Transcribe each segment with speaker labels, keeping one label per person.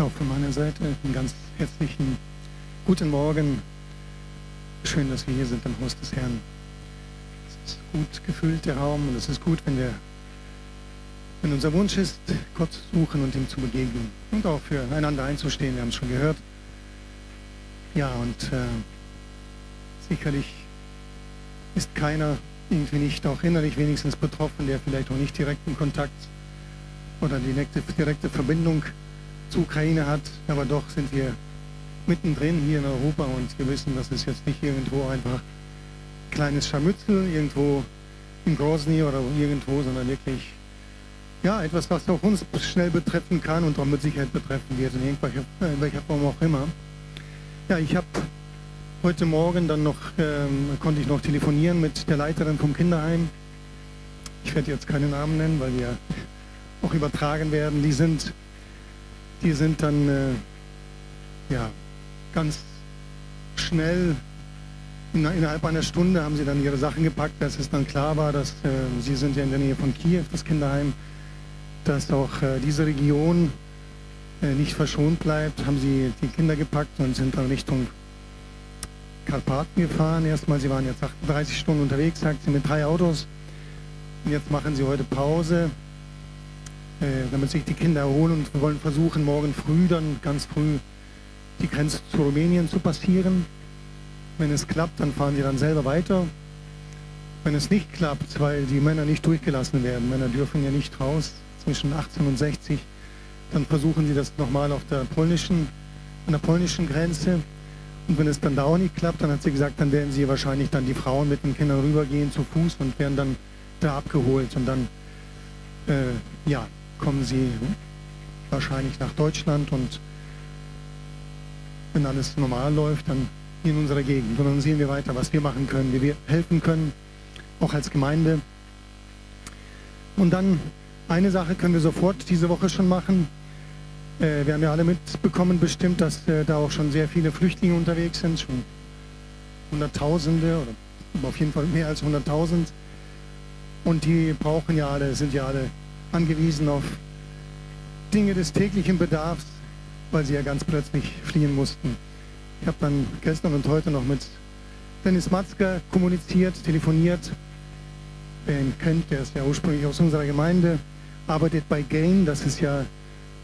Speaker 1: Ja, auch von meiner Seite einen ganz herzlichen guten Morgen. Schön, dass wir hier sind am Haus des Herrn. Es ist gut gefüllt, der Raum, und es ist gut, wenn wir, wenn unser Wunsch ist, Gott zu suchen und ihm zu begegnen und auch füreinander einzustehen. Wir haben es schon gehört. Ja, und äh, sicherlich ist keiner irgendwie nicht auch innerlich wenigstens betroffen, der vielleicht auch nicht direkten Kontakt oder direkte, direkte Verbindung zur Ukraine hat. Aber doch sind wir mittendrin hier in Europa und wir wissen, das ist jetzt nicht irgendwo einfach kleines Scharmützel irgendwo in Grozny oder irgendwo, sondern wirklich ja, etwas, was auch uns schnell betreffen kann und auch mit Sicherheit betreffen wird, in irgendwelcher, in welcher Form auch immer. Ja, ich habe heute Morgen dann noch, ähm, konnte ich noch telefonieren mit der Leiterin vom Kinderheim. Ich werde jetzt keine Namen nennen, weil wir auch übertragen werden. Die sind, die sind dann äh, ja, ganz schnell, in, innerhalb einer Stunde haben sie dann ihre Sachen gepackt, als es dann klar war, dass äh, sie sind ja in der Nähe von Kiew, das Kinderheim, dass auch äh, diese Region äh, nicht verschont bleibt, haben sie die Kinder gepackt und sind dann Richtung Karpaten gefahren. Erstmal, sie waren jetzt 38 Stunden unterwegs, sagt sie, mit drei Autos. Und jetzt machen sie heute Pause, damit sich die Kinder erholen und wir wollen versuchen, morgen früh dann ganz früh die Grenze zu Rumänien zu passieren. Wenn es klappt, dann fahren sie dann selber weiter. Wenn es nicht klappt, weil die Männer nicht durchgelassen werden, Männer dürfen ja nicht raus zwischen 18 und 60, dann versuchen sie das nochmal auf der polnischen, an der polnischen Grenze. Und wenn es dann da auch nicht klappt, dann hat sie gesagt, dann werden sie wahrscheinlich dann die Frauen mit den Kindern rübergehen zu Fuß und werden dann da abgeholt. Und dann, äh, ja, kommen sie wahrscheinlich nach Deutschland und wenn alles normal läuft, dann in unserer Gegend. Und dann sehen wir weiter, was wir machen können, wie wir helfen können, auch als Gemeinde. Und dann eine Sache können wir sofort diese Woche schon machen. Äh, wir haben ja alle mitbekommen bestimmt, dass äh, da auch schon sehr viele Flüchtlinge unterwegs sind, schon Hunderttausende oder auf jeden Fall mehr als Hunderttausend. Und die brauchen ja alle, sind ja alle angewiesen auf Dinge des täglichen Bedarfs, weil sie ja ganz plötzlich fliehen mussten. Ich habe dann gestern und heute noch mit Dennis Matzke kommuniziert, telefoniert. Wer ihn kennt, der ist ja ursprünglich aus unserer Gemeinde, arbeitet bei GAIN, das ist ja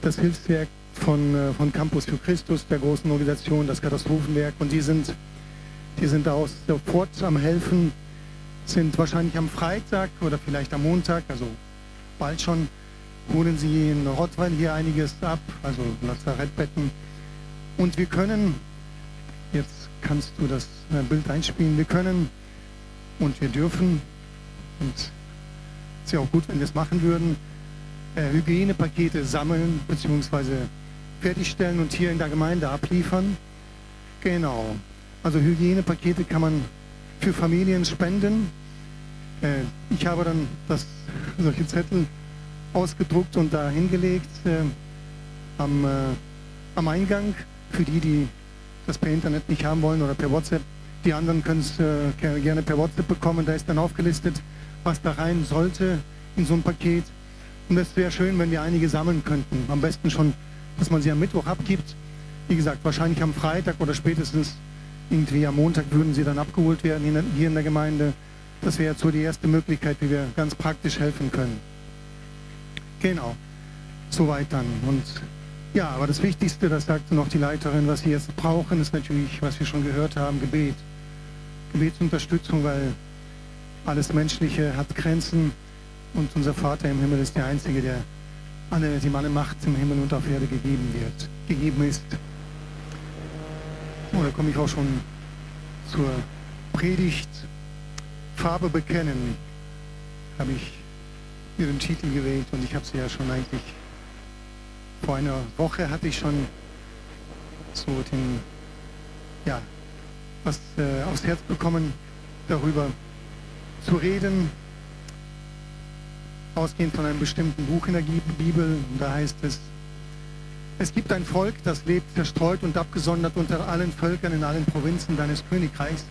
Speaker 1: das Hilfswerk von, äh, von Campus für Christus, der großen Organisation, das Katastrophenwerk. Und die sind, die sind auch sofort am Helfen, sind wahrscheinlich am Freitag oder vielleicht am Montag, also bald schon, holen sie in Rottweil hier einiges ab, also Lazarettbetten. Und wir können, jetzt kannst du das äh, Bild einspielen, wir können und wir dürfen, und es ist ja auch gut, wenn wir es machen würden, äh, Hygienepakete sammeln bzw. fertigstellen und hier in der Gemeinde abliefern. Genau. Also Hygienepakete kann man für Familien spenden. Äh, ich habe dann das, solche Zettel ausgedruckt und da hingelegt äh, am, äh, am Eingang für die, die das per Internet nicht haben wollen oder per WhatsApp. Die anderen können es äh, gerne per WhatsApp bekommen. Da ist dann aufgelistet, was da rein sollte in so ein Paket. Und es wäre schön, wenn wir einige sammeln könnten. Am besten schon, dass man sie am Mittwoch abgibt. Wie gesagt, wahrscheinlich am Freitag oder spätestens irgendwie am Montag würden sie dann abgeholt werden hier in der Gemeinde. Das wäre jetzt so die erste Möglichkeit, wie wir ganz praktisch helfen können. Genau, soweit dann. Und ja, aber das Wichtigste, das sagte noch die Leiterin, was sie jetzt brauchen, ist natürlich, was wir schon gehört haben, Gebet. Gebetsunterstützung, weil alles Menschliche hat Grenzen und unser Vater im Himmel ist der Einzige, der alle, dem alle Macht im Himmel und auf Erde gegeben wird, gegeben ist. So, da komme ich auch schon zur Predigt. Farbe bekennen, habe ich mir den Titel gewählt und ich habe sie ja schon eigentlich vor einer Woche hatte ich schon so den, ja, was äh, aufs Herz bekommen, darüber zu reden, ausgehend von einem bestimmten Buch in der Bibel. Da heißt es, es gibt ein Volk, das lebt verstreut und abgesondert unter allen Völkern in allen Provinzen deines Königreichs.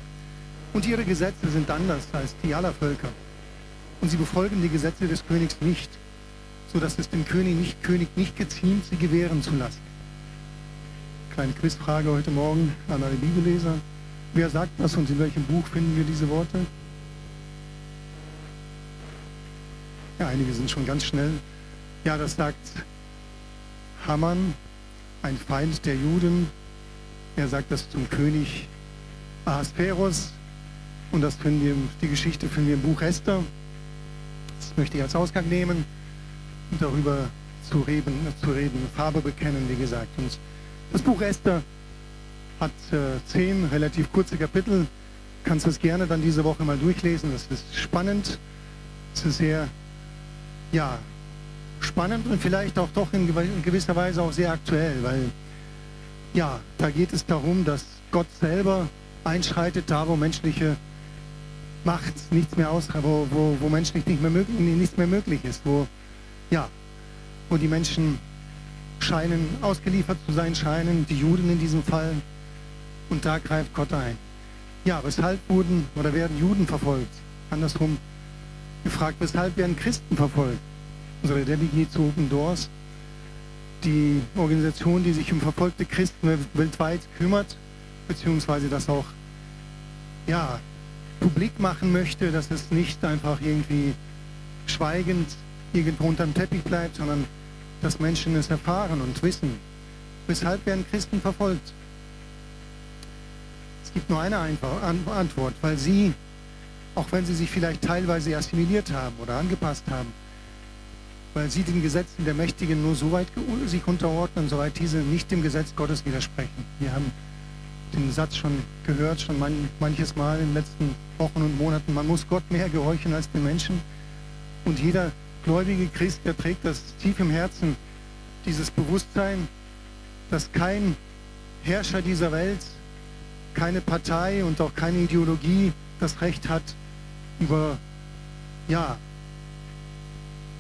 Speaker 1: Und ihre Gesetze sind anders als die aller Völker. Und sie befolgen die Gesetze des Königs nicht, sodass es dem König nicht, König nicht geziemt, sie gewähren zu lassen. kleine Quizfrage heute Morgen an alle Bibelleser. Wer sagt das und in welchem Buch finden wir diese Worte? Ja, einige sind schon ganz schnell. Ja, das sagt Haman, ein Feind der Juden. Er sagt das zum König Ahasverus. Und das finden wir, die Geschichte finden wir im Buch Esther. Das möchte ich als Ausgang nehmen und darüber zu reden, zu reden, Farbe bekennen, wie gesagt. Und das Buch Esther hat äh, zehn relativ kurze Kapitel. Kannst du es gerne dann diese Woche mal durchlesen. Das ist spannend. Es ist sehr, ja, spannend und vielleicht auch doch in gewisser Weise auch sehr aktuell, weil ja, da geht es darum, dass Gott selber einschreitet, da wo menschliche Macht nichts mehr aus, wo, wo, wo menschlich nicht mehr möglich, nichts mehr möglich ist, wo ja, wo die Menschen scheinen, ausgeliefert zu sein scheinen, die Juden in diesem Fall. Und da greift Gott ein. Ja, weshalb wurden oder werden Juden verfolgt? Andersrum gefragt, weshalb werden Christen verfolgt? Unsere geht zu Open Doors, die Organisation, die sich um verfolgte Christen weltweit kümmert, beziehungsweise das auch ja, publik machen möchte, dass es nicht einfach irgendwie schweigend irgendwo unterm Teppich bleibt, sondern dass Menschen es erfahren und wissen. Weshalb werden Christen verfolgt? Es gibt nur eine Antwort, weil sie, auch wenn sie sich vielleicht teilweise assimiliert haben oder angepasst haben, weil sie den Gesetzen der Mächtigen nur so weit sich unterordnen, soweit diese nicht dem Gesetz Gottes widersprechen. Wir haben den Satz schon gehört, schon manches Mal in den letzten Wochen und Monaten, man muss Gott mehr gehorchen als den Menschen. Und jeder gläubige Christ, der trägt das tief im Herzen, dieses Bewusstsein, dass kein Herrscher dieser Welt, keine Partei und auch keine Ideologie das Recht hat, über, ja,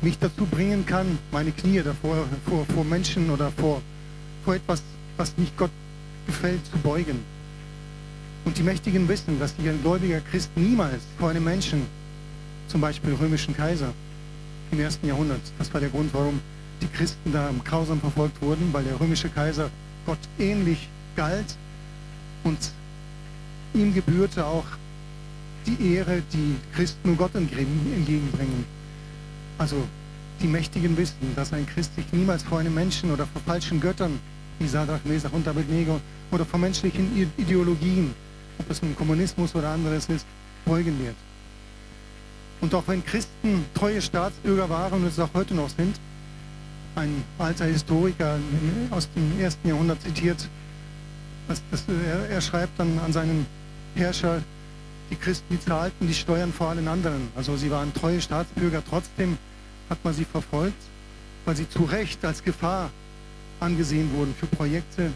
Speaker 1: mich dazu bringen kann, meine Knie davor, vor, vor Menschen oder vor, vor etwas, was nicht Gott gefällt, zu beugen. Und die Mächtigen wissen, dass ein gläubiger Christ niemals vor einem Menschen, zum Beispiel römischen Kaiser, im ersten Jahrhundert. Das war der Grund, warum die Christen da grausam verfolgt wurden, weil der römische Kaiser Gott ähnlich galt und ihm gebührte auch die Ehre, die Christen nur Gott entgegenbringen. Also die Mächtigen wissen, dass ein Christ sich niemals vor einem Menschen oder vor falschen Göttern, wie Sadrach, Mesach und Abednego, oder vor menschlichen Ideologien, ob es nun Kommunismus oder anderes ist, beugen wird. Und auch wenn Christen treue Staatsbürger waren und es auch heute noch sind, ein alter Historiker aus dem ersten Jahrhundert zitiert, das, das, er, er, schreibt dann an seinen Herrscher, die Christen, die zahlten die Steuern vor allen anderen. Also sie waren treue Staatsbürger, trotzdem hat man sie verfolgt, weil sie zu Recht als Gefahr angesehen wurden für Projekte,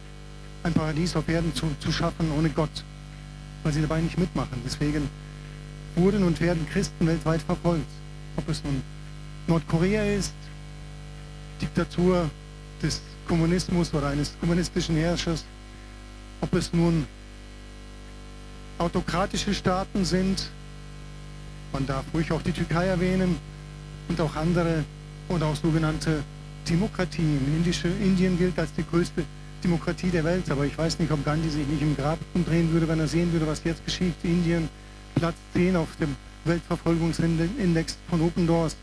Speaker 1: ein Paradies auf Erden zu, zu schaffen ohne Gott, weil sie dabei nicht mitmachen. Deswegen wurden und werden Christen weltweit verfolgt. Ob es nun Nordkorea ist, Diktatur des Kommunismus oder eines kommunistischen Herrschers, ob es nun autokratische Staaten sind, man darf ruhig auch die Türkei erwähnen und auch andere oder auch sogenannte Demokratien. Indische, Indien gilt als die größte Demokratie der Welt, aber ich weiß nicht, ob Gandhi sich nicht im Grab umdrehen würde, wenn er sehen würde, was jetzt geschieht. Indien Platz 10 auf dem Weltverfolgungsindex von Open Doors,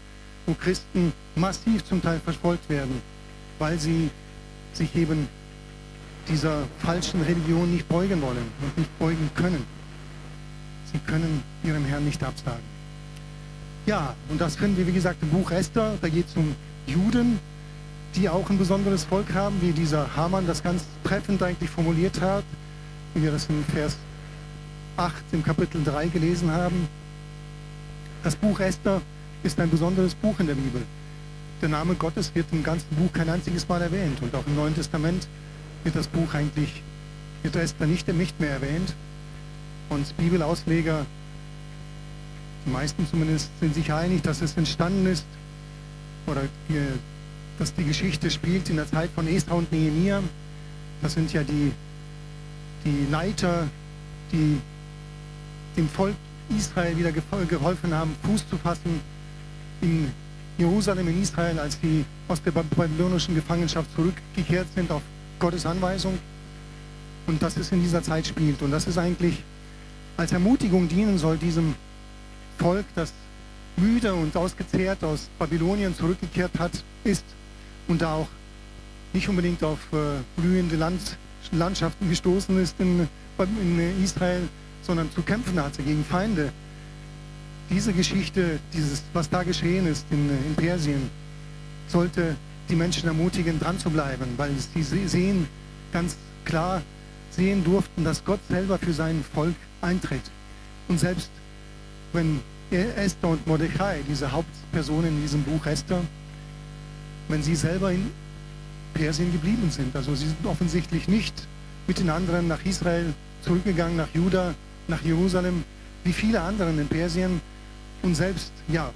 Speaker 1: wo Christen massiv zum Teil verfolgt werden, weil sie sich eben dieser falschen Religion nicht beugen wollen und nicht beugen können. Sie können ihrem Herrn nicht absagen. Ja, und das finden wir, wie gesagt, im Buch Esther. Da geht es um Juden, die auch ein besonderes Volk haben, wie dieser Hamann das ganz treffend eigentlich formuliert hat, wie wir das in Vers 8 im Kapitel 3 gelesen haben. Das Buch Esther ist ein besonderes Buch in der Bibel. Der Name Gottes wird im ganzen Buch kein einziges Mal erwähnt und auch im Neuen Testament wird das Buch eigentlich, wird Esther nicht, nicht mehr erwähnt. Und Bibelausleger, die meisten zumindest, sind sich einig, dass es entstanden ist oder dass die Geschichte spielt in der Zeit von Esra und Nehemiah. Das sind ja die, die Leiter, die dem Volk Israel wieder geholfen haben, Fuß zu fassen in Jerusalem, in Israel, als sie aus der babylonischen Gefangenschaft zurückgekehrt sind auf Gottes Anweisung. und dass es in dieser Zeit spielt. Und das ist eigentlich als Ermutigung dienen soll diesem Volk, das müde und ausgezehrt aus Babylonien zurückgekehrt hat, ist und da auch nicht unbedingt auf äh, blühende Land, Landschaften gestoßen ist in, in Israel, sondern zu kämpfen hatte gegen Feinde. Diese Geschichte, dieses, was da geschehen ist in, in Persien, sollte die Menschen ermutigen, dran zu bleiben, weil sie sehen, ganz klar sehen durften, dass Gott selber für sein Volk eintritt. Und selbst wenn Esther und Mordechai, diese Hauptpersonen in diesem Buch Esther, wenn sie selber in Persien geblieben sind. Also sie sind offensichtlich nicht mit den anderen nach Israel zurückgegangen, nach Juda, nach Jerusalem, wie viele anderen in Persien. Und selbst, ja,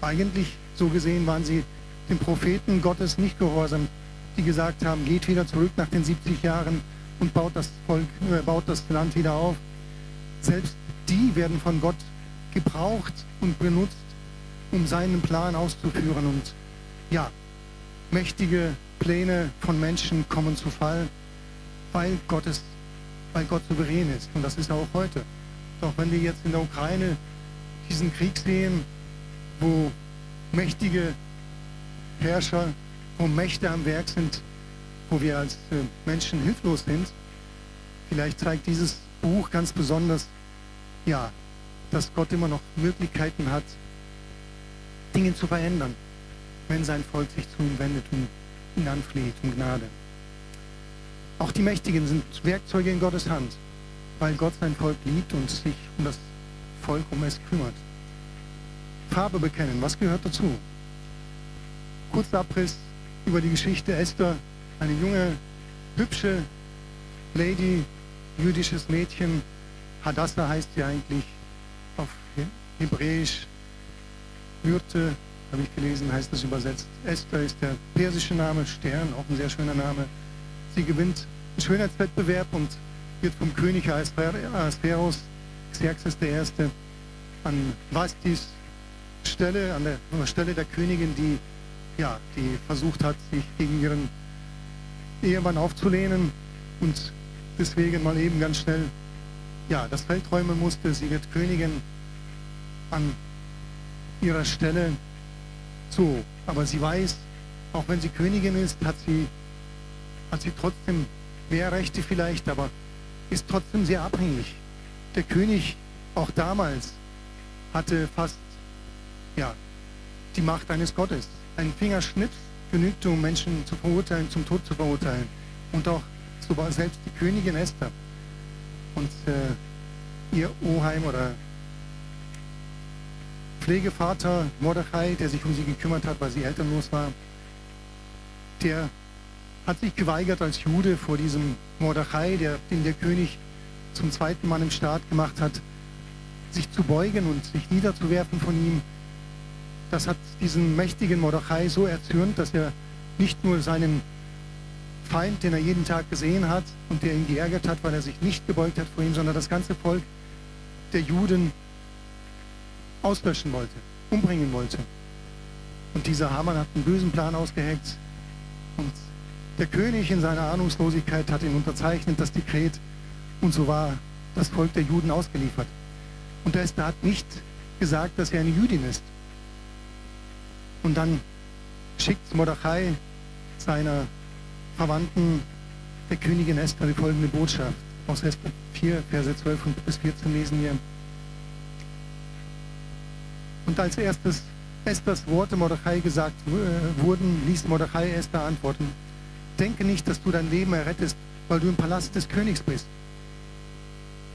Speaker 1: eigentlich so gesehen waren sie den Propheten Gottes nicht gehorsam, die gesagt haben, geht wieder zurück nach den 70 Jahren und baut das Volk, äh, baut das Land wieder auf. Selbst die werden von Gott gebraucht und benutzt, um seinen Plan auszuführen. Und ja, mächtige Pläne von Menschen kommen zu Fall, weil, Gottes, weil Gott souverän ist. Und das ist auch heute. Doch wenn wir jetzt in der Ukraine diesen Krieg sehen, wo mächtige Herrscher, wo Mächte am Werk sind, wo wir als äh, Menschen hilflos sind, vielleicht zeigt dieses Buch ganz besonders, ja, dass Gott immer noch Möglichkeiten hat, Dinge zu verändern, wenn sein Volk sich zu ihm wendet und ihn anfleht um Gnade. Auch die Mächtigen sind Werkzeuge in Gottes Hand, weil Gott sein Volk liebt und sich um das Volk um es kümmert. Farbe bekennen, was gehört dazu? Kurzer Abriss über die Geschichte Esther, eine junge, hübsche Lady, jüdisches Mädchen. Hadassah heißt sie eigentlich auf Hebräisch. Myrte, habe ich gelesen, heißt das übersetzt. Esther ist der persische Name, Stern, auch ein sehr schöner Name. Sie gewinnt einen Schönheitswettbewerb und wird vom König Asperos, Xerxes I., an Vastis Stelle, an der Stelle der Königin, die, ja, die versucht hat, sich gegen ihren Ehemann aufzulehnen und deswegen mal eben ganz schnell ja, das Feld räumen musste. Sie wird Königin an ihrer Stelle. So, aber sie weiß, auch wenn sie Königin ist, hat sie, hat sie trotzdem mehr Rechte vielleicht, aber ist trotzdem sehr abhängig. Der König, auch damals, hatte fast ja, die Macht eines Gottes. Ein Fingerschnips genügte, um Menschen zu verurteilen, zum Tod zu verurteilen. Und auch sogar selbst die Königin Esther und äh, ihr Oheim oder Pflegevater Mordechai, der sich um sie gekümmert hat, weil sie elternlos war, der hat sich geweigert als Jude vor diesem Mordechai, der, den der König zum zweiten Mann im Staat gemacht hat, sich zu beugen und sich niederzuwerfen von ihm. Das hat diesen mächtigen Mordechai so erzürnt, dass er nicht nur seinen Feind, den er jeden Tag gesehen hat und der ihn geärgert hat, weil er sich nicht gebeugt hat vor ihm, sondern das ganze Volk der Juden auslöschen wollte, umbringen wollte. Und dieser Haman hat einen bösen Plan ausgeheckt und der König in seiner Ahnungslosigkeit hat ihn unterzeichnet, das Dekret, und so war das Volk der Juden ausgeliefert. Und der Esther hat nicht gesagt, dass er eine Jüdin ist. Und dann schickt Mordechai seiner Verwandten der Königin Esther die folgende Botschaft. Aus Esther 4, Verse 12 bis 14 lesen wir. Und als erstes Esthers Worte Mordechai gesagt äh, wurden, ließ Mordechai Esther antworten, denke nicht, dass du dein Leben errettest, weil du im Palast des Königs bist.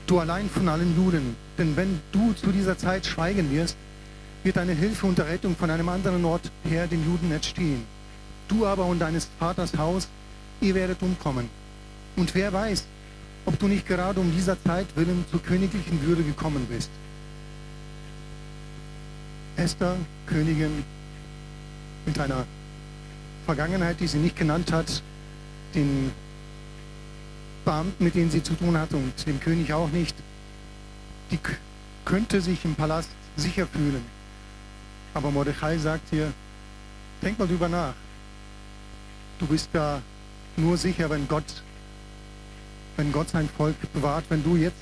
Speaker 1: Du allein von allen Juden. Denn wenn du zu dieser Zeit schweigen wirst, wird deine Hilfe und Rettung von einem anderen Ort her den Juden entstehen. Du aber und deines Vaters Haus, ihr werdet umkommen. Und wer weiß, ob du nicht gerade um dieser Zeit willen zur königlichen Würde gekommen bist. Esther, Königin, mit einer Vergangenheit, die sie nicht genannt hat, den Beamten, mit denen sie zu tun hat und dem König auch nicht, die könnte sich im Palast sicher fühlen. Aber Mordechai sagt ihr, denk mal drüber nach. Du bist da nur sicher, wenn Gott wenn Gott sein Volk bewahrt, wenn du jetzt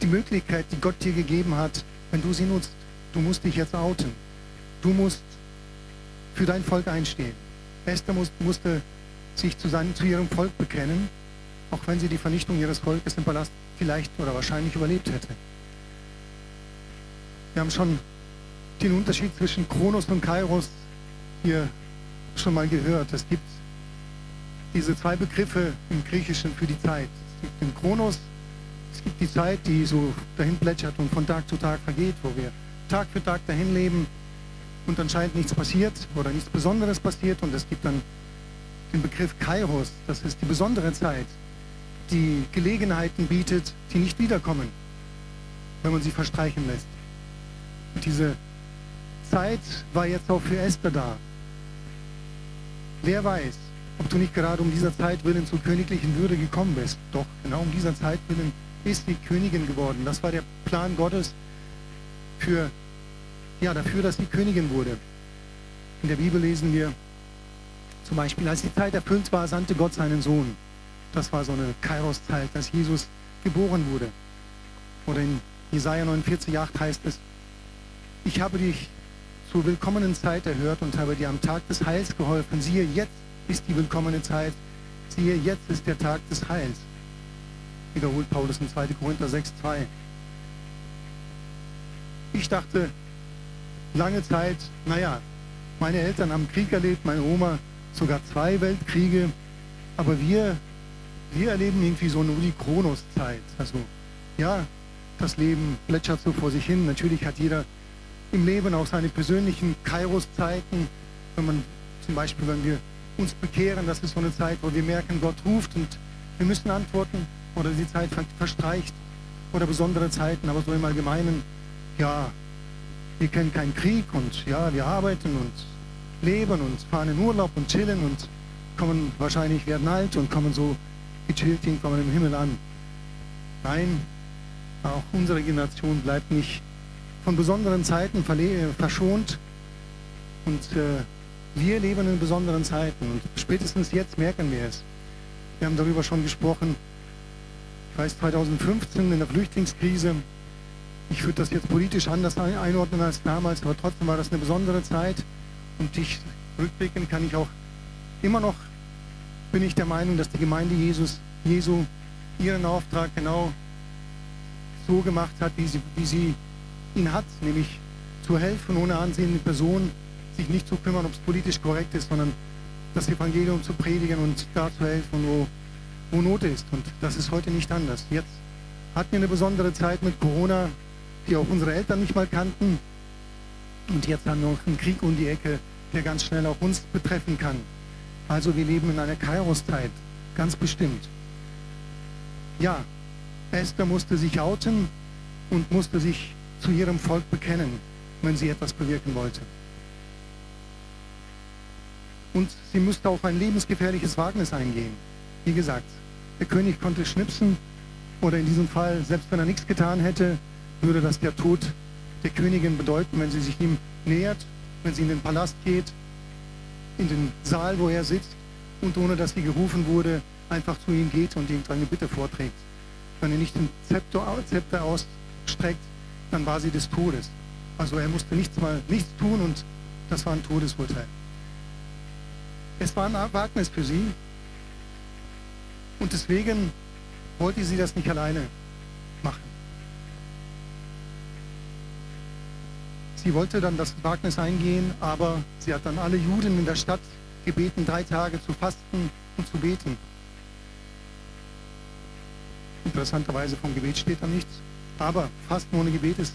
Speaker 1: die Möglichkeit, die Gott dir gegeben hat, wenn du sie nutzt. Du musst dich jetzt outen. Du musst für dein Volk einstehen. Esther muss, musste sich zu, seinem, zu ihrem Volk bekennen, auch wenn sie die Vernichtung ihres Volkes im Palast vielleicht oder wahrscheinlich überlebt hätte. Wir haben schon den Unterschied zwischen Kronos und Kairos hier schon mal gehört. Es gibt diese zwei Begriffe im Griechischen für die Zeit. Es gibt den Kronos, es gibt die Zeit, die so dahin plätschert und von Tag zu Tag vergeht, wo wir Tag für Tag dahin leben und anscheinend nichts passiert oder nichts Besonderes passiert. Und es gibt dann den Begriff Kairos, das ist die besondere Zeit, die Gelegenheiten bietet, die nicht wiederkommen, wenn man sie verstreichen lässt. Und diese Zeit war jetzt auch für Esther da. Wer weiß, ob du nicht gerade um dieser Zeit willen zur königlichen Würde gekommen bist. Doch, genau um dieser Zeit willen ist die Königin geworden. Das war der Plan Gottes für, ja, dafür, dass sie Königin wurde. In der Bibel lesen wir zum Beispiel, als die Zeit erfüllt war, sandte Gott seinen Sohn. Das war so eine Kairos-Zeit, als Jesus geboren wurde. Oder in Jesaja 49,8 heißt es, ich habe dich zur willkommenen Zeit erhört und habe dir am Tag des Heils geholfen. Siehe, jetzt ist die willkommene Zeit. Siehe, jetzt ist der Tag des Heils. Wiederholt Paulus in 2. Korinther 6,2. Ich dachte lange Zeit, naja, meine Eltern haben Krieg erlebt, meine Oma sogar zwei Weltkriege, aber wir, wir erleben irgendwie so nur die Kronoszeit. Also ja, das Leben plätschert so vor sich hin. Natürlich hat jeder im Leben auch seine persönlichen Kairos-Zeiten. Wenn man zum Beispiel, wenn wir uns bekehren, das ist so eine Zeit, wo wir merken, Gott ruft und wir müssen antworten oder die Zeit verstreicht oder besondere Zeiten, aber so im Allgemeinen, ja, wir kennen keinen Krieg und ja, wir arbeiten und leben und fahren in Urlaub und chillen und kommen wahrscheinlich, werden alt und kommen so gechillt irgendwann im Himmel an. Nein, auch unsere Generation bleibt nicht von besonderen Zeiten verschont und äh, wir leben in besonderen Zeiten und spätestens jetzt merken wir es. Wir haben darüber schon gesprochen. Ich weiß, 2015 in der Flüchtlingskrise, ich würde das jetzt politisch anders einordnen als damals, aber trotzdem war das eine besondere Zeit und ich rückblickend kann ich auch immer noch, bin ich der Meinung, dass die Gemeinde Jesus, Jesu ihren Auftrag genau so gemacht hat, wie sie, wie sie ihn hat, nämlich zu helfen, ohne ansehende Person, sich nicht zu kümmern, ob es politisch korrekt ist, sondern das Evangelium zu predigen und da zu helfen, wo, wo Not ist. Und das ist heute nicht anders. Jetzt hatten wir eine besondere Zeit mit Corona, die auch unsere Eltern nicht mal kannten. Und jetzt haben wir noch einen Krieg um die Ecke, der ganz schnell auch uns betreffen kann. Also wir leben in einer Kairos-Zeit, ganz bestimmt. Ja, Esther musste sich outen und musste sich zu ihrem Volk bekennen, wenn sie etwas bewirken wollte. Und sie musste auch ein lebensgefährliches Wagnis eingehen. Wie gesagt, der König konnte schnipsen oder in diesem Fall, selbst wenn er nichts getan hätte, würde das der Tod der Königin bedeuten, wenn sie sich ihm nähert, wenn sie in den Palast geht, in den Saal, wo er sitzt und ohne dass sie gerufen wurde, einfach zu ihm geht und ihm eine Bitte vorträgt. Wenn er nicht den Zepter ausstreckt, dann war sie des Todes. Also er musste nichts mal nichts tun und das war ein Todesurteil. Es war ein Wagnis für sie und deswegen wollte sie das nicht alleine machen. Sie wollte dann das Wagnis eingehen, aber sie hat dann alle Juden in der Stadt gebeten, drei Tage zu fasten und zu beten. Interessanterweise vom Gebet steht da nichts. Aber Fasten ohne Gebet ist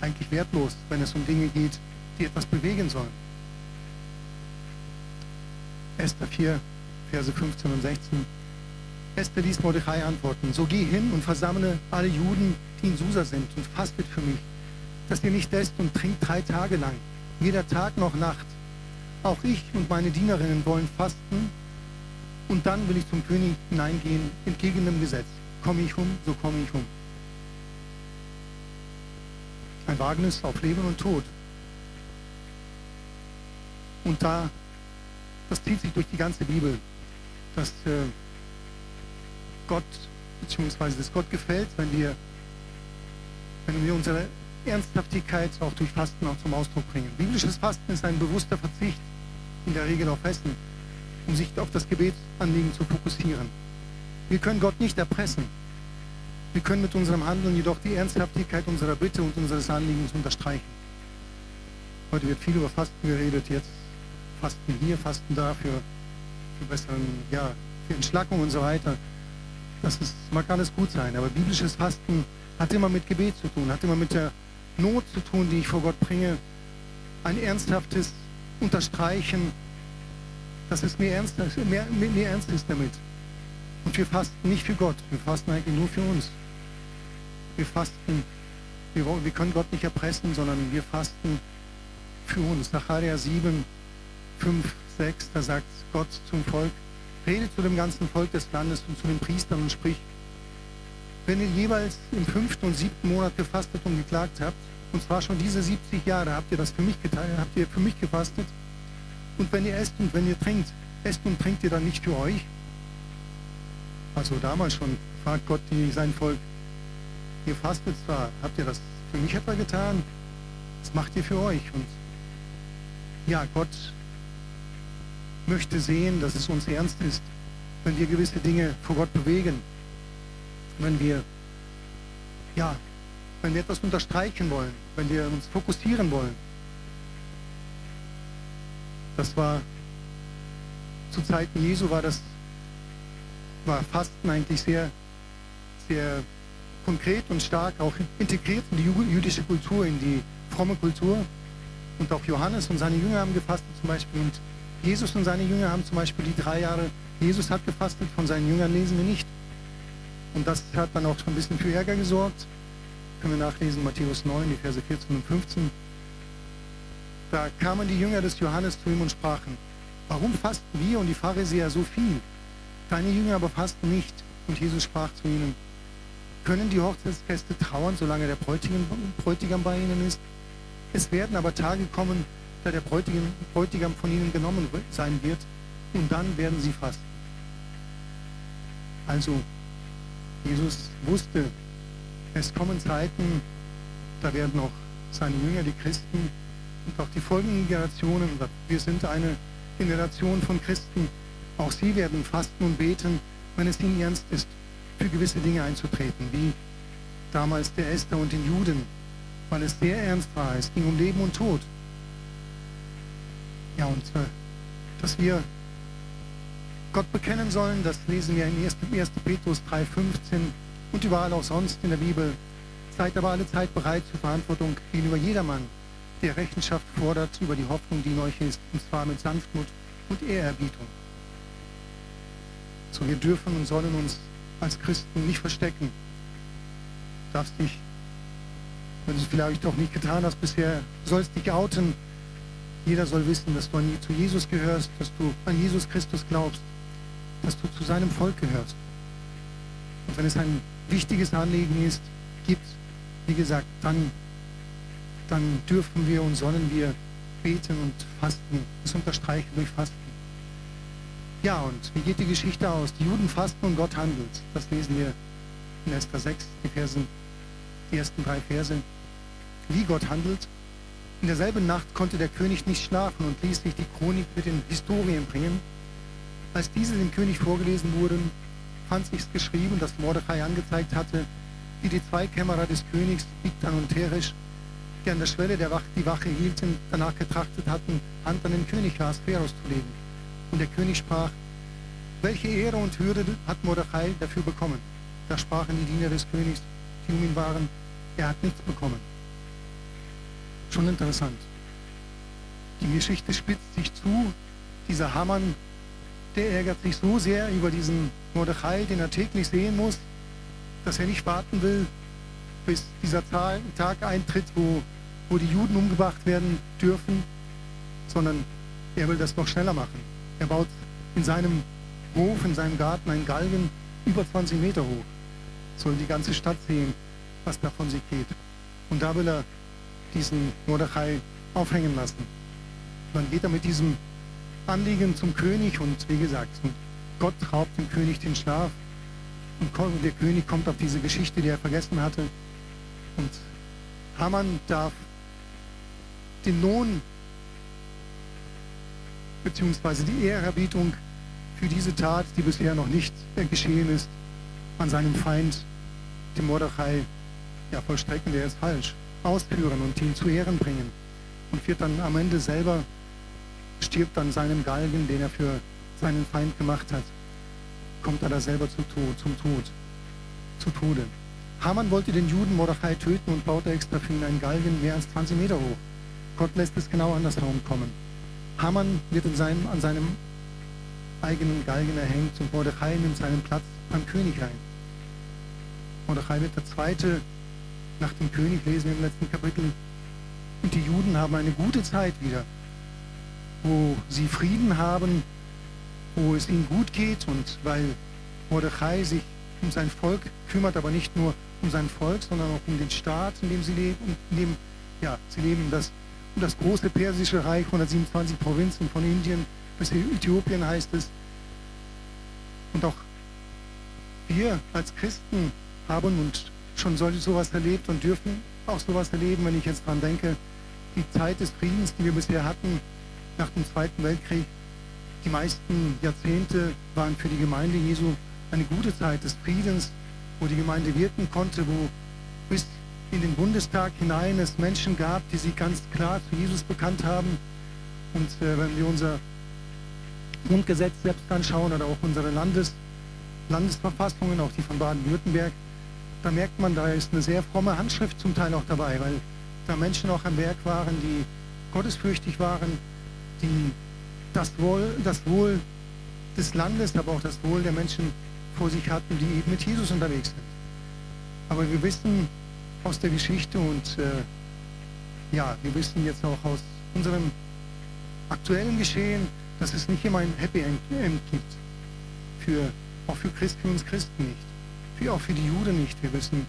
Speaker 1: eigentlich wertlos, wenn es um Dinge geht, die etwas bewegen sollen. Esther 4, Verse 15 und 16. Esther ließ Mordechai antworten, so geh hin und versammle alle Juden, die in Susa sind und fastet für mich, dass ihr nicht esst und trinkt drei Tage lang, weder Tag noch Nacht. Auch ich und meine Dienerinnen wollen fasten und dann will ich zum König hineingehen, entgegen dem Gesetz. Komme ich um, so komme ich um. Ein Wagnis auf Leben und Tod. Und da, das zieht sich durch die ganze Bibel, dass äh, Gott, beziehungsweise es Gott gefällt, wenn wir, wenn wir unsere Ernsthaftigkeit auch durch Fasten auch zum Ausdruck bringen. Biblisches Fasten ist ein bewusster Verzicht, in der Regel auf Essen, um sich auf das Gebetsanliegen zu fokussieren. Wir können Gott nicht erpressen. Wir können mit unserem Handeln jedoch die Ernsthaftigkeit unserer Bitte und unseres Anliegens unterstreichen. Heute wird viel über Fasten geredet, jetzt Fasten hier, Fasten da für, für besseren, ja, für Entschlackung und so weiter. Das ist, mag alles gut sein, aber biblisches Fasten hat immer mit Gebet zu tun, hat immer mit der Not zu tun, die ich vor Gott bringe. Ein ernsthaftes Unterstreichen, dass es mir ernst, mehr, mehr ernst ist damit. Und wir fasten nicht für Gott, wir fasten eigentlich nur für uns. Wir fasten, wir, wir können Gott nicht erpressen, sondern wir fasten für uns. Zacharia 7, 5, 6, da sagt Gott zum Volk, redet zu dem ganzen Volk des Landes und zu den Priestern und spricht, wenn ihr jeweils im fünften und siebten Monat gefastet und geklagt habt, und zwar schon diese 70 Jahre habt ihr das für mich getan, habt ihr für mich gefastet, und wenn ihr esst und wenn ihr trinkt, esst und trinkt ihr dann nicht für euch? Also damals schon fragt Gott die, sein Volk, ihr fastet zwar, habt ihr das für mich etwa getan? Das macht ihr für euch. Und ja, Gott möchte sehen, dass es uns ernst ist, wenn wir gewisse Dinge vor Gott bewegen wenn wir, ja, wenn wir etwas unterstreichen wollen, wenn wir uns fokussieren wollen. Das war zu Zeiten Jesu war das war Fasten eigentlich sehr sehr konkret und stark auch integriert in die jüdische Kultur, in die fromme Kultur. Und auch Johannes und seine Jünger haben gefastet zum Beispiel. Und Jesus und seine Jünger haben zum Beispiel die drei Jahre, Jesus hat gefastet, von seinen Jüngern lesen wir nicht. Und das hat dann auch schon ein bisschen für Ärger gesorgt. Können wir nachlesen, Matthäus 9, die Verse 14 und 15. Da kamen die Jünger des Johannes zu ihm und sprachen, warum fasten wir und die Pharisäer so viel? Deine Jünger aber fasten nicht. Und Jesus sprach zu ihnen, können die Hochzeitsgäste trauern, solange der Bräutigam, bei ihnen ist? Es werden aber Tage kommen, da der Bräutigam von ihnen genommen sein wird, und dann werden sie fasten. Also Jesus wusste, es kommen Zeiten, da werden auch seine Jünger, die Christen und auch die folgenden Generationen, wir sind eine Generation von Christen, auch sie werden fasten und beten, wenn es ihnen ernst ist, für gewisse Dinge einzutreten, wie damals der Esther und den Juden, weil es sehr ernst war. Es ging um Leben und Tod. Ja, und äh, dass wir Gott bekennen sollen. Das lesen wir in 1. Petrus 3,15 und überall auch sonst in der Bibel. Seid aber alle Zeit bereit zur Verantwortung gegenüber jedermann, der Rechenschaft fordert über die Hoffnung, die in euch ist, und zwar mit Sanftmut und Ehrerbietung. So, wir dürfen und sollen uns als Christen nicht verstecken. Du darfst dich, wenn du es vielleicht doch nicht getan hast bisher, sollst dich outen. Jeder soll wissen, dass du zu Jesus gehörst, dass du an Jesus Christus glaubst dass du zu seinem Volk gehörst. Und wenn es ein wichtiges Anliegen ist, gibt, wie gesagt, dann, dann dürfen wir und sollen wir beten und fasten, das unterstreichen durch Fasten. Ja, und wie geht die Geschichte aus? Die Juden fasten und Gott handelt. Das lesen wir in Esther 6, die, Versen, die ersten drei Verse. Wie Gott handelt. In derselben Nacht konnte der König nicht schlafen und ließ sich die Chronik mit den Historien bringen als diese dem König vorgelesen wurden, fand sich's geschrieben, dass Mordechai angezeigt hatte, wie die Zweikämmerer des Königs, Bigtan und Teresh, die an der Schwelle der Wache die Wache hielten, danach getrachtet hatten, Hand an den König Ahasveros zu legen. Und der König sprach, welche Ehre und Hürde hat Mordechai dafür bekommen? Da sprachen die Diener des Königs, die um ihn waren, er hat nichts bekommen. Schon interessant. Die Geschichte spitzt sich zu. Dieser Hamann der ärgert sich so sehr über diesen Mordechai, den er täglich sehen muss, dass er nicht warten will, bis dieser Tag eintritt, wo, wo die Juden umgebracht werden dürfen, sondern er will das noch schneller machen. Er baut in seinem Hof, in seinem Garten einen Galgen über 20 Meter hoch. Soll die ganze Stadt sehen, was da von sich geht. Und da will er diesen Mordechai aufhängen lassen. Dann geht er mit diesem Anliegen zum König und wie gesagt, Gott raubt dem König den Schlaf Und der König kommt auf diese Geschichte, die er vergessen hatte. Und Haman darf den Lohn beziehungsweise die Ehrerbietung für diese Tat, die bisher noch nicht geschehen ist, an seinem Feind, dem Mordechai, ja, vollstrecken wäre es falsch, ausführen und ihn zu Ehren bringen. Und wird dann am Ende selber, stirbt an seinem Galgen, den er für seinen Feind gemacht hat, kommt er da selber zu Tod, zum Tod, zu Tode. Haman wollte den Juden Mordechai töten und baute extra für ihn einen Galgen mehr als 20 Meter hoch. Gott lässt es genau andersherum kommen. Haman wird in seinem, an seinem eigenen Galgen erhängt und Mordechai nimmt seinen Platz beim König ein. Mordechai wird der Zweite nach dem König, lesen wir im letzten Kapitel. Und die Juden haben eine gute Zeit wieder, wo sie Frieden haben, wo es ihnen gut geht und weil Mordechai sich um sein Volk kümmert, aber nicht nur um sein Volk, sondern auch um den Staat, in dem sie leben. In dem, ja, sie leben das, um das große persische Reich, 127 Provinzen von Indien bis Äthiopien heißt es. Und auch wir als Christen haben und schon solche sowas erlebt und dürfen auch sowas erleben, wenn ich jetzt dran denke, die Zeit des Friedens, die wir bisher hatten nach dem Zweiten Weltkrieg, die meisten Jahrzehnte waren für die Gemeinde Jesu eine gute Zeit des Friedens, wo die Gemeinde wirken konnte, wo bis in den Bundestag hinein es Menschen gab, die sich ganz klar zu Jesus bekannt haben. Und äh, wenn wir unser Grundgesetz selbst anschauen oder auch unsere Landes, Landesverfassungen, auch die von Baden-Württemberg, da merkt man, da ist eine sehr fromme Handschrift zum Teil auch dabei, weil da Menschen auch am Werk waren, die gottesfürchtig waren, die das Wohl, das Wohl des Landes, aber auch das Wohl der Menschen vor sich hatten, die eben mit Jesus unterwegs sind. Aber wir wissen aus der Geschichte und äh, ja, wir wissen jetzt auch aus unserem aktuellen Geschehen, dass es nicht immer ein Happy End gibt. Für, auch für, Christ, für uns Christen nicht. Für, auch für die Juden nicht. Wir wissen,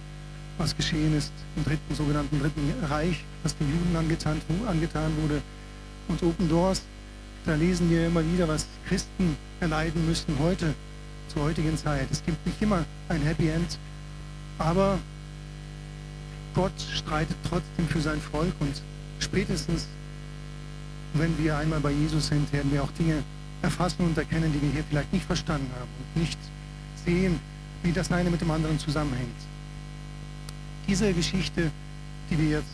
Speaker 1: was geschehen ist im dritten, sogenannten Dritten Reich, was den Juden angetan, angetan wurde. Und Open Doors da lesen wir immer wieder, was Christen erleiden müssen heute, zur heutigen Zeit. Es gibt nicht immer ein Happy End, aber Gott streitet trotzdem für sein Volk und spätestens, wenn wir einmal bei Jesus sind, werden wir auch Dinge erfassen und erkennen, die wir hier vielleicht nicht verstanden haben und nicht sehen, wie das eine mit dem anderen zusammenhängt. Diese Geschichte, die wir jetzt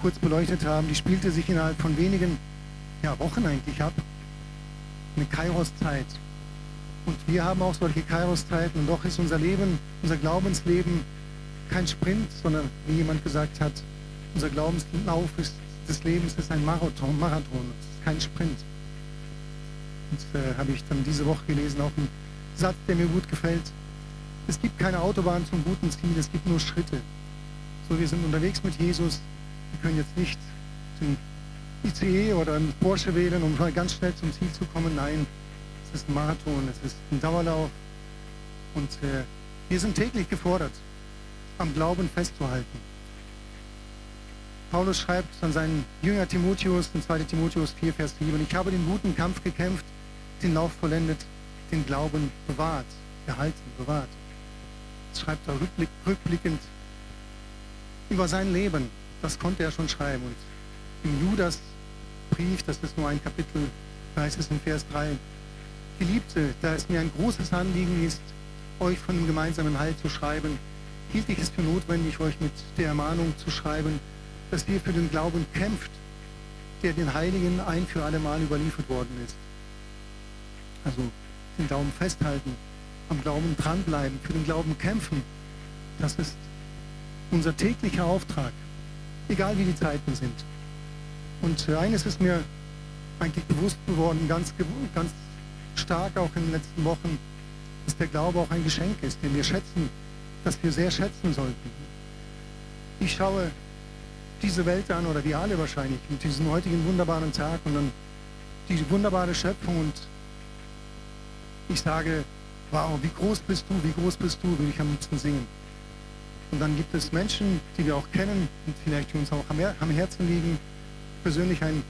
Speaker 1: kurz beleuchtet haben, die spielte sich innerhalb von wenigen ja, Wochen eigentlich ab eine Kairos-Zeit. Und wir haben auch solche Kairos-Zeiten und doch ist unser Leben, unser Glaubensleben kein Sprint, sondern wie jemand gesagt hat, unser Glaubenslauf ist, des Lebens ist ein Marathon, Marathon, es ist kein Sprint. Und äh, habe ich dann diese Woche gelesen, auch einen Satz, der mir gut gefällt. Es gibt keine Autobahn zum guten Ziel, es gibt nur Schritte. So, wir sind unterwegs mit Jesus. Wir können jetzt nicht den ICE oder ein Porsche wählen, um mal ganz schnell zum Ziel zu kommen. Nein, es ist ein Marathon, es ist ein Dauerlauf. Und äh, wir sind täglich gefordert, am Glauben festzuhalten. Paulus schreibt an seinen Jünger Timotheus, in 2 Timotheus 4, Vers 7, ich habe den guten Kampf gekämpft, den Lauf vollendet, den Glauben bewahrt, gehalten, bewahrt. Das schreibt er rückblick, rückblickend über sein Leben. Das konnte er schon schreiben. Und im Judas Brief, das ist nur ein Kapitel, da heißt es in Vers 3, Geliebte, da es mir ein großes Anliegen ist, euch von dem gemeinsamen Heil zu schreiben, hielt ich es für notwendig, euch mit der Ermahnung zu schreiben, dass ihr für den Glauben kämpft, der den Heiligen ein für alle Mal überliefert worden ist. Also den Glauben festhalten, am Glauben dranbleiben, für den Glauben kämpfen, das ist unser täglicher Auftrag, egal wie die Zeiten sind. Und eines ist mir eigentlich bewusst geworden, ganz, ganz stark auch in den letzten Wochen, dass der Glaube auch ein Geschenk ist, den wir schätzen, das wir sehr schätzen sollten. Ich schaue diese Welt an, oder wir alle wahrscheinlich, mit diesem heutigen wunderbaren Tag und dann die wunderbare Schöpfung und ich sage, wow, wie groß bist du, wie groß bist du, würde ich am liebsten singen. Und dann gibt es Menschen, die wir auch kennen und vielleicht uns auch am Herzen liegen, persönlich einen,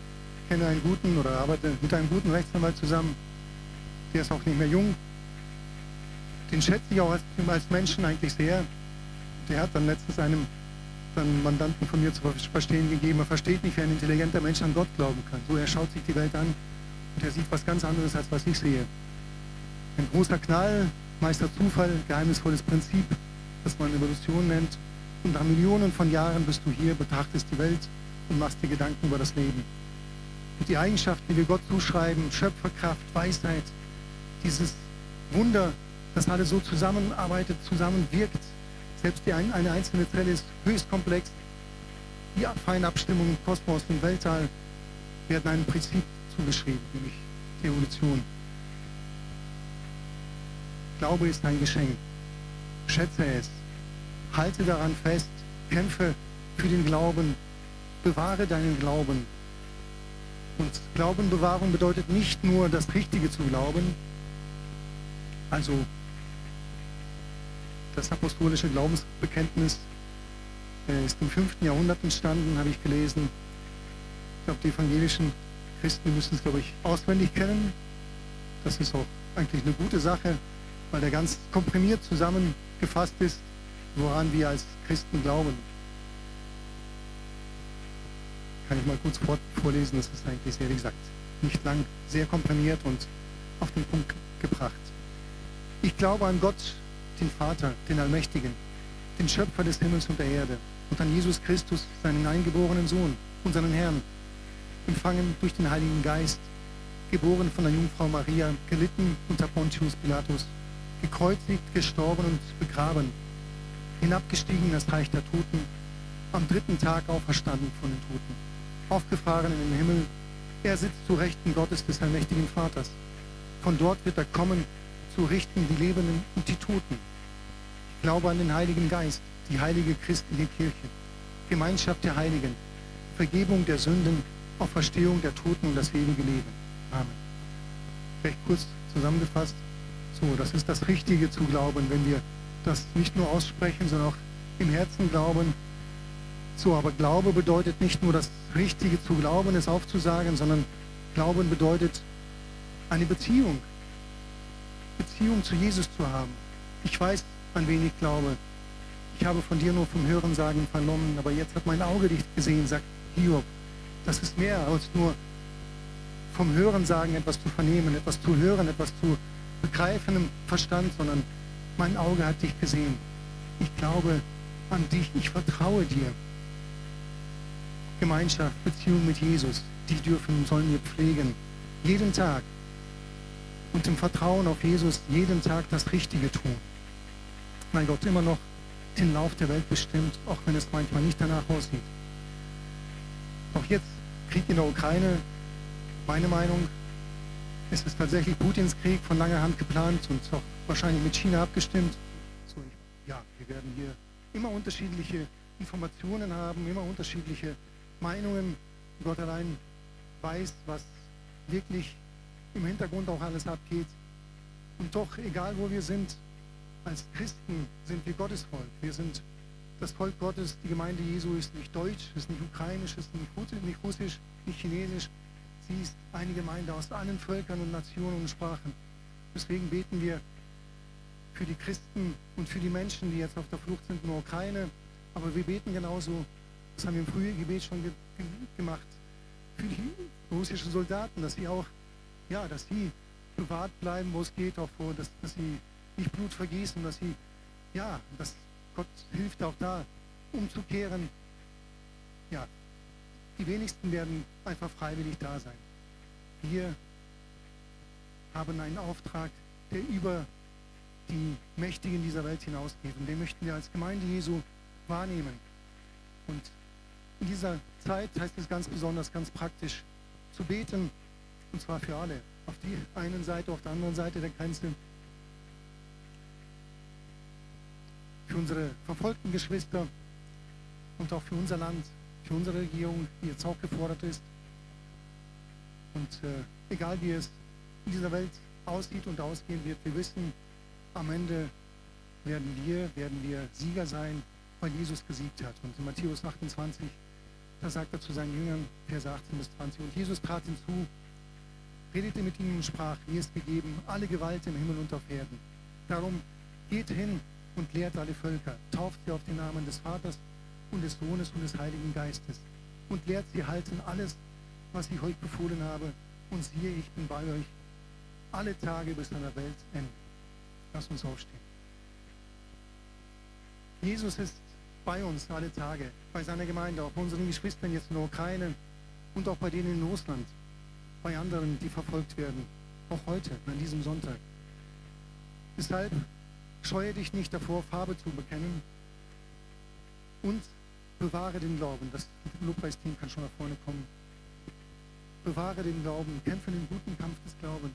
Speaker 1: kenne einen guten oder arbeite mit einem guten Rechtsanwalt zusammen. Der ist auch nicht mehr jung. den schätze ich auch als, als Menschen eigentlich sehr. Der hat dann letztens einem dann Mandanten von mir zu verstehen gegeben, er versteht nicht, wie ein intelligenter Mensch an Gott glauben kann. So, er schaut sich die Welt an und er sieht was ganz anderes, als was ich sehe. Ein großer Knall, Meister Zufall, geheimnisvolles Prinzip, das man Evolution nennt. Und nach Millionen von Jahren bist du hier, betrachtest die Welt und machst dir Gedanken über das Leben. Und die Eigenschaften, die wir Gott zuschreiben, Schöpferkraft, Weisheit, dieses Wunder, das alles so zusammenarbeitet, zusammenwirkt, selbst die ein, eine einzelne Zelle ist höchst komplex. Die feinen Abstimmungen im Kosmos und Weltall werden einem Prinzip zugeschrieben, nämlich die Evolution. Glaube ist ein Geschenk. Schätze es. Halte daran fest. Kämpfe für den Glauben. Bewahre deinen Glauben. Und Glaubenbewahrung bedeutet nicht nur das Richtige zu glauben, also das apostolische Glaubensbekenntnis äh, ist im 5. Jahrhundert entstanden, habe ich gelesen. Ich glaube, die evangelischen Christen müssen es, glaube ich, auswendig kennen. Das ist auch eigentlich eine gute Sache, weil der ganz komprimiert zusammengefasst ist, woran wir als Christen glauben. Kann ich mal kurz vorlesen, das ist eigentlich sehr, wie gesagt, nicht lang, sehr komprimiert und auf den Punkt gebracht. Ich glaube an Gott, den Vater, den Allmächtigen, den Schöpfer des Himmels und der Erde und an Jesus Christus, seinen eingeborenen Sohn, unseren Herrn, empfangen durch den Heiligen Geist, geboren von der Jungfrau Maria, gelitten unter Pontius Pilatus, gekreuzigt, gestorben und begraben, hinabgestiegen in das Reich der Toten, am dritten Tag auferstanden von den Toten, aufgefahren in den Himmel, er sitzt zu Rechten Gottes des allmächtigen Vaters. Von dort wird er kommen, zu richten die Lebenden und die Toten. Ich glaube an den Heiligen Geist, die heilige christliche Kirche, Gemeinschaft der Heiligen, Vergebung der Sünden, Auferstehung der Toten und das ewige Leben. Amen. Recht kurz zusammengefasst. So, das ist das Richtige zu glauben, wenn wir das nicht nur aussprechen, sondern auch im Herzen glauben. So, aber Glaube bedeutet nicht nur das Richtige zu glauben, es aufzusagen, sondern Glauben bedeutet eine Beziehung Beziehung zu Jesus zu haben. Ich weiß, an wen ich glaube. Ich habe von dir nur vom Hörensagen vernommen, aber jetzt hat mein Auge dich gesehen, sagt Hiob. Das ist mehr als nur vom Hörensagen etwas zu vernehmen, etwas zu hören, etwas zu begreifen im Verstand, sondern mein Auge hat dich gesehen. Ich glaube an dich, ich vertraue dir. Gemeinschaft, Beziehung mit Jesus, die dürfen, sollen wir pflegen. Jeden Tag und im Vertrauen auf Jesus jeden Tag das Richtige tun. Weil Gott immer noch den Lauf der Welt bestimmt, auch wenn es manchmal nicht danach aussieht. Auch jetzt Krieg in der Ukraine, meine Meinung, es ist tatsächlich Putins Krieg von langer Hand geplant und auch wahrscheinlich mit China abgestimmt. So, ja, wir werden hier immer unterschiedliche Informationen haben, immer unterschiedliche Meinungen. Gott allein weiß, was wirklich im Hintergrund auch alles abgeht. Und doch, egal wo wir sind, als Christen sind wir Gottes Volk. Wir sind das Volk Gottes, die Gemeinde Jesu ist nicht deutsch, ist nicht ukrainisch, ist nicht russisch, nicht chinesisch. Sie ist eine Gemeinde aus allen Völkern und Nationen und Sprachen. Deswegen beten wir für die Christen und für die Menschen, die jetzt auf der Flucht sind in der Ukraine. Aber wir beten genauso, das haben wir im frühen Gebet schon ge gemacht, für die russischen Soldaten, dass sie auch ja, dass sie bewahrt bleiben, wo es geht, auch vor, dass, dass sie nicht Blut vergießen, dass sie, ja, dass Gott hilft auch da, umzukehren. Ja, die wenigsten werden einfach freiwillig da sein. Wir haben einen Auftrag, der über die Mächtigen dieser Welt hinausgeht. Und den möchten wir als Gemeinde Jesu wahrnehmen. Und in dieser Zeit heißt es ganz besonders, ganz praktisch, zu beten, und zwar für alle. Auf die einen Seite, auf der anderen Seite der Grenze. Für unsere verfolgten Geschwister und auch für unser Land, für unsere Regierung, die jetzt auch gefordert ist. Und äh, egal wie es in dieser Welt aussieht und ausgehen wird, wir wissen, am Ende werden wir, werden wir Sieger sein, weil Jesus gesiegt hat. Und in Matthäus 28, da sagt er zu seinen Jüngern, Vers 18 bis 20, und Jesus trat hinzu redete mit ihnen und sprach, mir ist gegeben alle Gewalt im Himmel und auf Erden. Darum Geht hin und lehrt alle Völker, tauft sie auf den Namen des Vaters und des Sohnes und des Heiligen Geistes und lehrt sie halten alles, was ich euch befohlen habe. Und siehe, ich bin bei euch alle Tage bis an der Weltende. Lass uns aufstehen. Jesus ist bei uns alle Tage, bei seiner Gemeinde, auch bei unseren Geschwistern jetzt in der Ukraine und auch bei denen in Russland, bei anderen, die verfolgt werden, auch heute, an diesem Sonntag. Deshalb scheue dich nicht davor, Farbe zu bekennen und bewahre den Glauben. Das Lobpreisteam kann schon nach vorne kommen. Bewahre den Glauben, kämpfe den guten Kampf des Glaubens.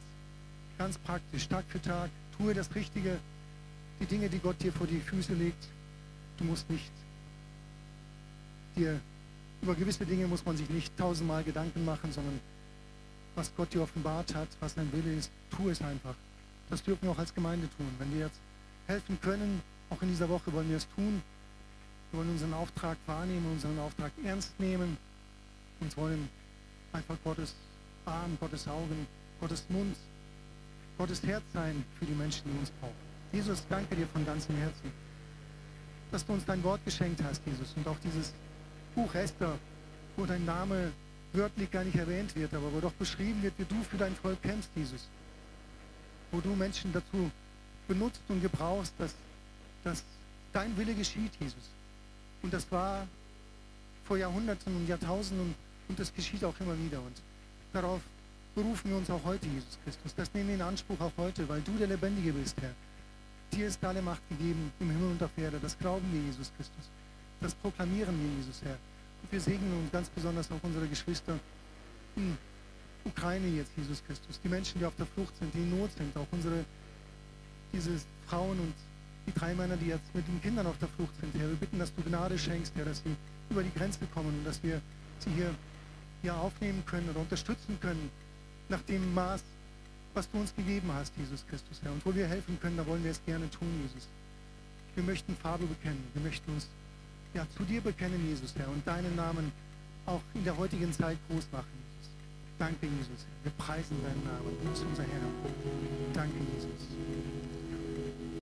Speaker 1: Ganz praktisch, Tag für Tag, tue das Richtige, die Dinge, die Gott dir vor die Füße legt. Du musst nicht dir, über gewisse Dinge muss man sich nicht tausendmal Gedanken machen, sondern was Gott dir offenbart hat, was dein Wille ist, tu es einfach. Das dürfen wir auch als Gemeinde tun. Wenn wir jetzt helfen können, auch in dieser Woche wollen wir es tun. Wir wollen unseren Auftrag wahrnehmen, unseren Auftrag ernst nehmen und wollen einfach Gottes Arm, Gottes Augen, Gottes Mund, Gottes Herz sein für die Menschen, die uns brauchen. Jesus, danke dir von ganzem Herzen, dass du uns dein Wort geschenkt hast, Jesus, und auch dieses Buch Esther, wo dein Name wörtlich gar nicht erwähnt wird, aber wo doch beschrieben wird, wie du für dein Volk kämpfst, Jesus. Wo du Menschen dazu benutzt und gebrauchst, dass, dass dein Wille geschieht, Jesus. Und das war vor Jahrhunderten und Jahrtausenden und, das geschieht auch immer wieder. Und darauf berufen wir uns auch heute, Jesus Christus. Das nehmen wir in Anspruch auch heute, weil du der Lebendige bist, Herr. Dir ist alle Macht gegeben im Himmel und auf Erde. Das glauben wir, Jesus Christus. Das proklamieren wir, Jesus, Herr. Und wir segnen uns ganz besonders auch unsere Geschwister in Ukraine jetzt, Jesus Christus. Die Menschen, die auf der Flucht sind, die in Not sind. Auch unsere, diese Frauen und die drei Männer, die jetzt mit den Kindern auf der Flucht sind, Herr. Wir bitten, dass du Gnade schenkst, Herr, dass sie über die Grenze kommen und dass wir sie hier, hier aufnehmen können oder unterstützen können nach dem Maß, was du uns gegeben hast, Jesus Christus, Herr. Und wo wir helfen können, da wollen wir es gerne tun, Jesus. Wir möchten Farbe bekennen. Wir möchten uns ja, zu dir bekennen, Jesus, Herr, und deinen Namen auch in der heutigen Zeit groß machen. Danke, Jesus. Wir preisen deinen Namen. Du bist unser Herr. Danke, Jesus.